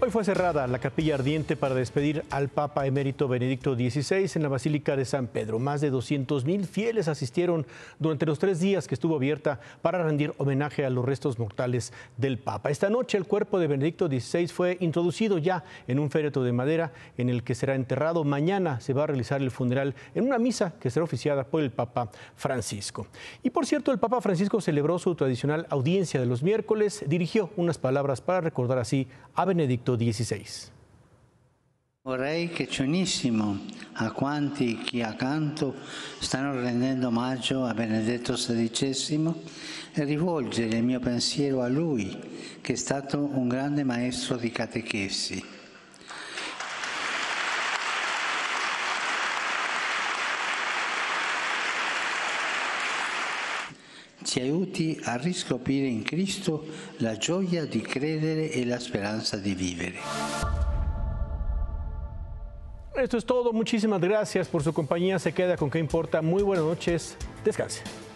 Hoy fue cerrada la capilla ardiente para despedir al Papa emérito Benedicto XVI en la Basílica de San Pedro. Más de 200 mil fieles asistieron durante los tres días que estuvo abierta para rendir homenaje a los restos mortales del Papa. Esta noche el cuerpo de Benedicto XVI fue introducido ya en un féretro de madera en el que será enterrado. Mañana se va a realizar el funeral en una misa que será oficiada por el Papa Francisco. Y por cierto, el Papa Francisco celebró su tradicional audiencia de los miércoles, dirigió unas palabras para recordar así a Benedicto 16. Vorrei che ci unissimo a quanti qui accanto stanno rendendo omaggio a Benedetto XVI e rivolgere il mio pensiero a lui, che è stato un grande maestro di catechesi. Ci aiuti a riscoprire in Cristo la gioia di credere e la speranza di vivere. Esto es todo. Muchísimas gracias por su compañía. Se queda con qué importa. Muy buenas noches. Descanse.